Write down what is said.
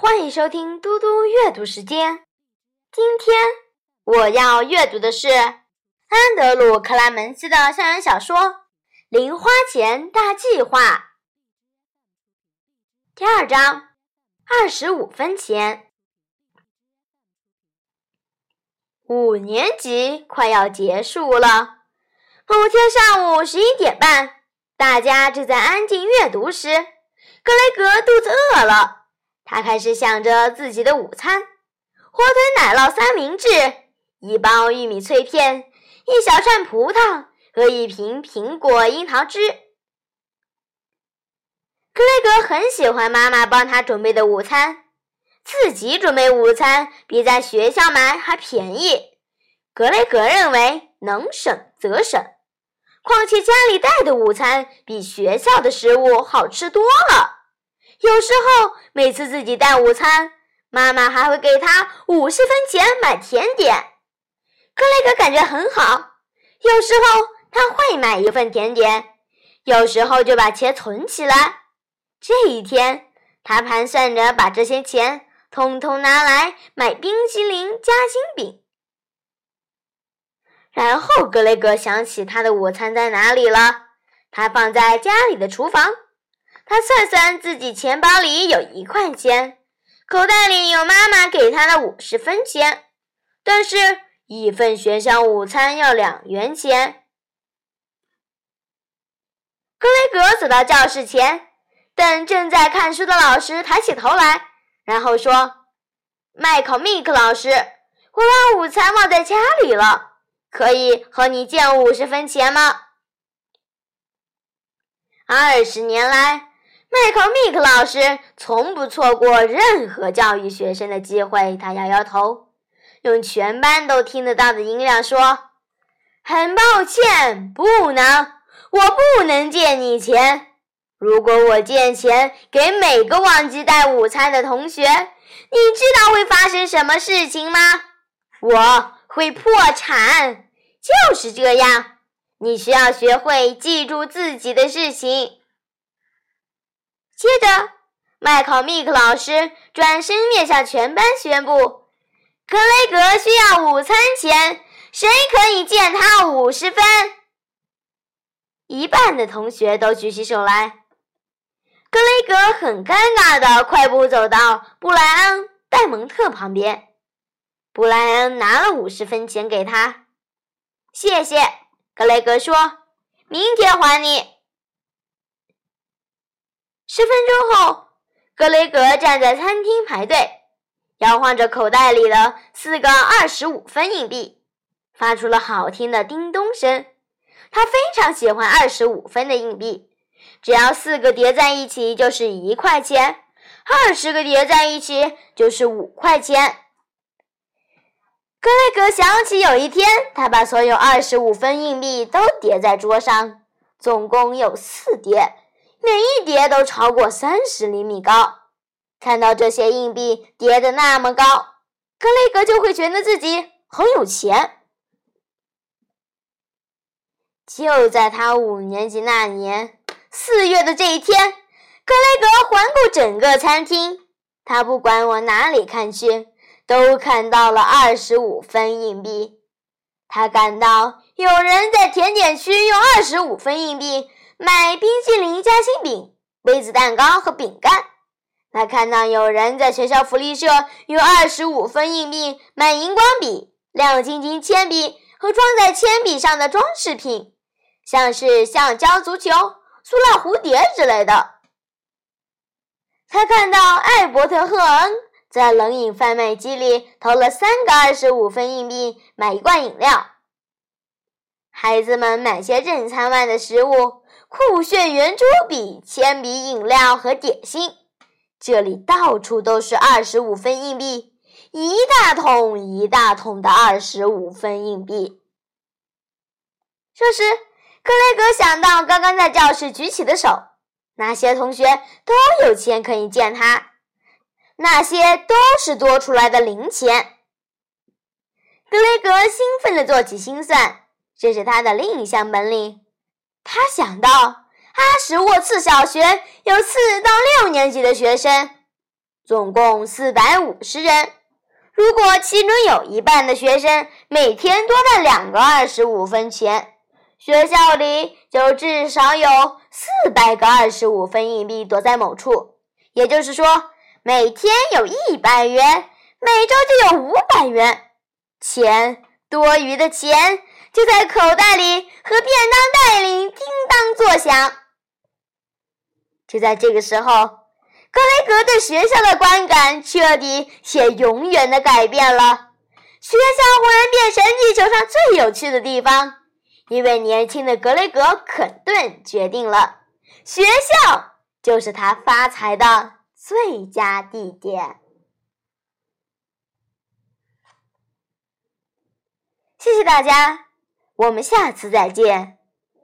欢迎收听嘟嘟阅读时间。今天我要阅读的是安德鲁·克拉门斯的校园小说《零花钱大计划》第二章：二十五分钱。五年级快要结束了。某天上午十一点半，大家正在安静阅读时，格雷格肚子饿了。他开始想着自己的午餐：火腿奶酪三明治、一包玉米脆片、一小串葡萄和一瓶苹果樱桃汁。格雷格很喜欢妈妈帮他准备的午餐，自己准备午餐比在学校买还便宜。格雷格认为能省则省，况且家里带的午餐比学校的食物好吃多了。有时候，每次自己带午餐，妈妈还会给他五十分钱买甜点。格雷格感觉很好。有时候他会买一份甜点，有时候就把钱存起来。这一天，他盘算着把这些钱通通拿来买冰淇淋夹心饼。然后，格雷格想起他的午餐在哪里了，他放在家里的厨房。他算算自己钱包里有一块钱，口袋里有妈妈给他的五十分钱，但是一份学校午餐要两元钱。格雷格走到教室前，等正在看书的老师抬起头来，然后说：“麦考密克老师，我把午餐忘在家里了，可以和你借五十分钱吗？”二十年来。麦克米克老师从不错过任何教育学生的机会。他摇摇头，用全班都听得到的音量说：“很抱歉，不能，我不能借你钱。如果我借钱给每个忘记带午餐的同学，你知道会发生什么事情吗？我会破产。就是这样，你需要学会记住自己的事情。”接着，麦考密克老师转身面向全班宣布：“格雷格需要午餐钱，谁可以借他五十分？”一半的同学都举起手来。格雷格很尴尬的快步走到布莱恩·戴蒙特旁边。布莱恩拿了五十分钱给他，谢谢。格雷格说：“明天还你。”十分钟后，格雷格站在餐厅排队，摇晃着口袋里的四个二十五分硬币，发出了好听的叮咚声。他非常喜欢二十五分的硬币，只要四个叠在一起就是一块钱，二十个叠在一起就是五块钱。格雷格想起有一天，他把所有二十五分硬币都叠在桌上，总共有四叠。每一叠都超过三十厘米高，看到这些硬币叠得那么高，格雷格就会觉得自己很有钱。就在他五年级那年四月的这一天，格雷格环顾整个餐厅，他不管往哪里看去，都看到了二十五分硬币。他感到有人在甜点区用二十五分硬币。买冰淇淋、夹心饼、杯子蛋糕和饼干。他看到有人在学校福利社用二十五分硬币买荧光笔、亮晶晶铅笔和装在铅笔上的装饰品，像是橡胶足球、塑料蝴蝶之类的。他看到艾伯特·赫恩在冷饮贩卖机里投了三个二十五分硬币买一罐饮料。孩子们买些正餐外的食物。酷炫圆珠笔、铅笔、饮料和点心，这里到处都是二十五分硬币，一大桶一大桶的二十五分硬币。这时，格雷格想到刚刚在教室举起的手，那些同学都有钱可以借他，那些都是多出来的零钱。格雷格兴奋地做起心算，这是他的另一项本领。他想到，阿什沃茨小学有四到六年级的学生，总共四百五十人。如果其中有一半的学生每天多赚两个二十五分钱，学校里就至少有四百个二十五分硬币躲在某处。也就是说，每天有一百元，每周就有五百元钱。多余的钱就在口袋里和便当袋里叮当作响。就在这个时候。格雷格对学校的观感彻底且永远的改变了。学校忽然变成地球上最有趣的地方，因为年轻的格雷格·肯顿决定了，学校就是他发财的最佳地点。谢谢大家，我们下次再见。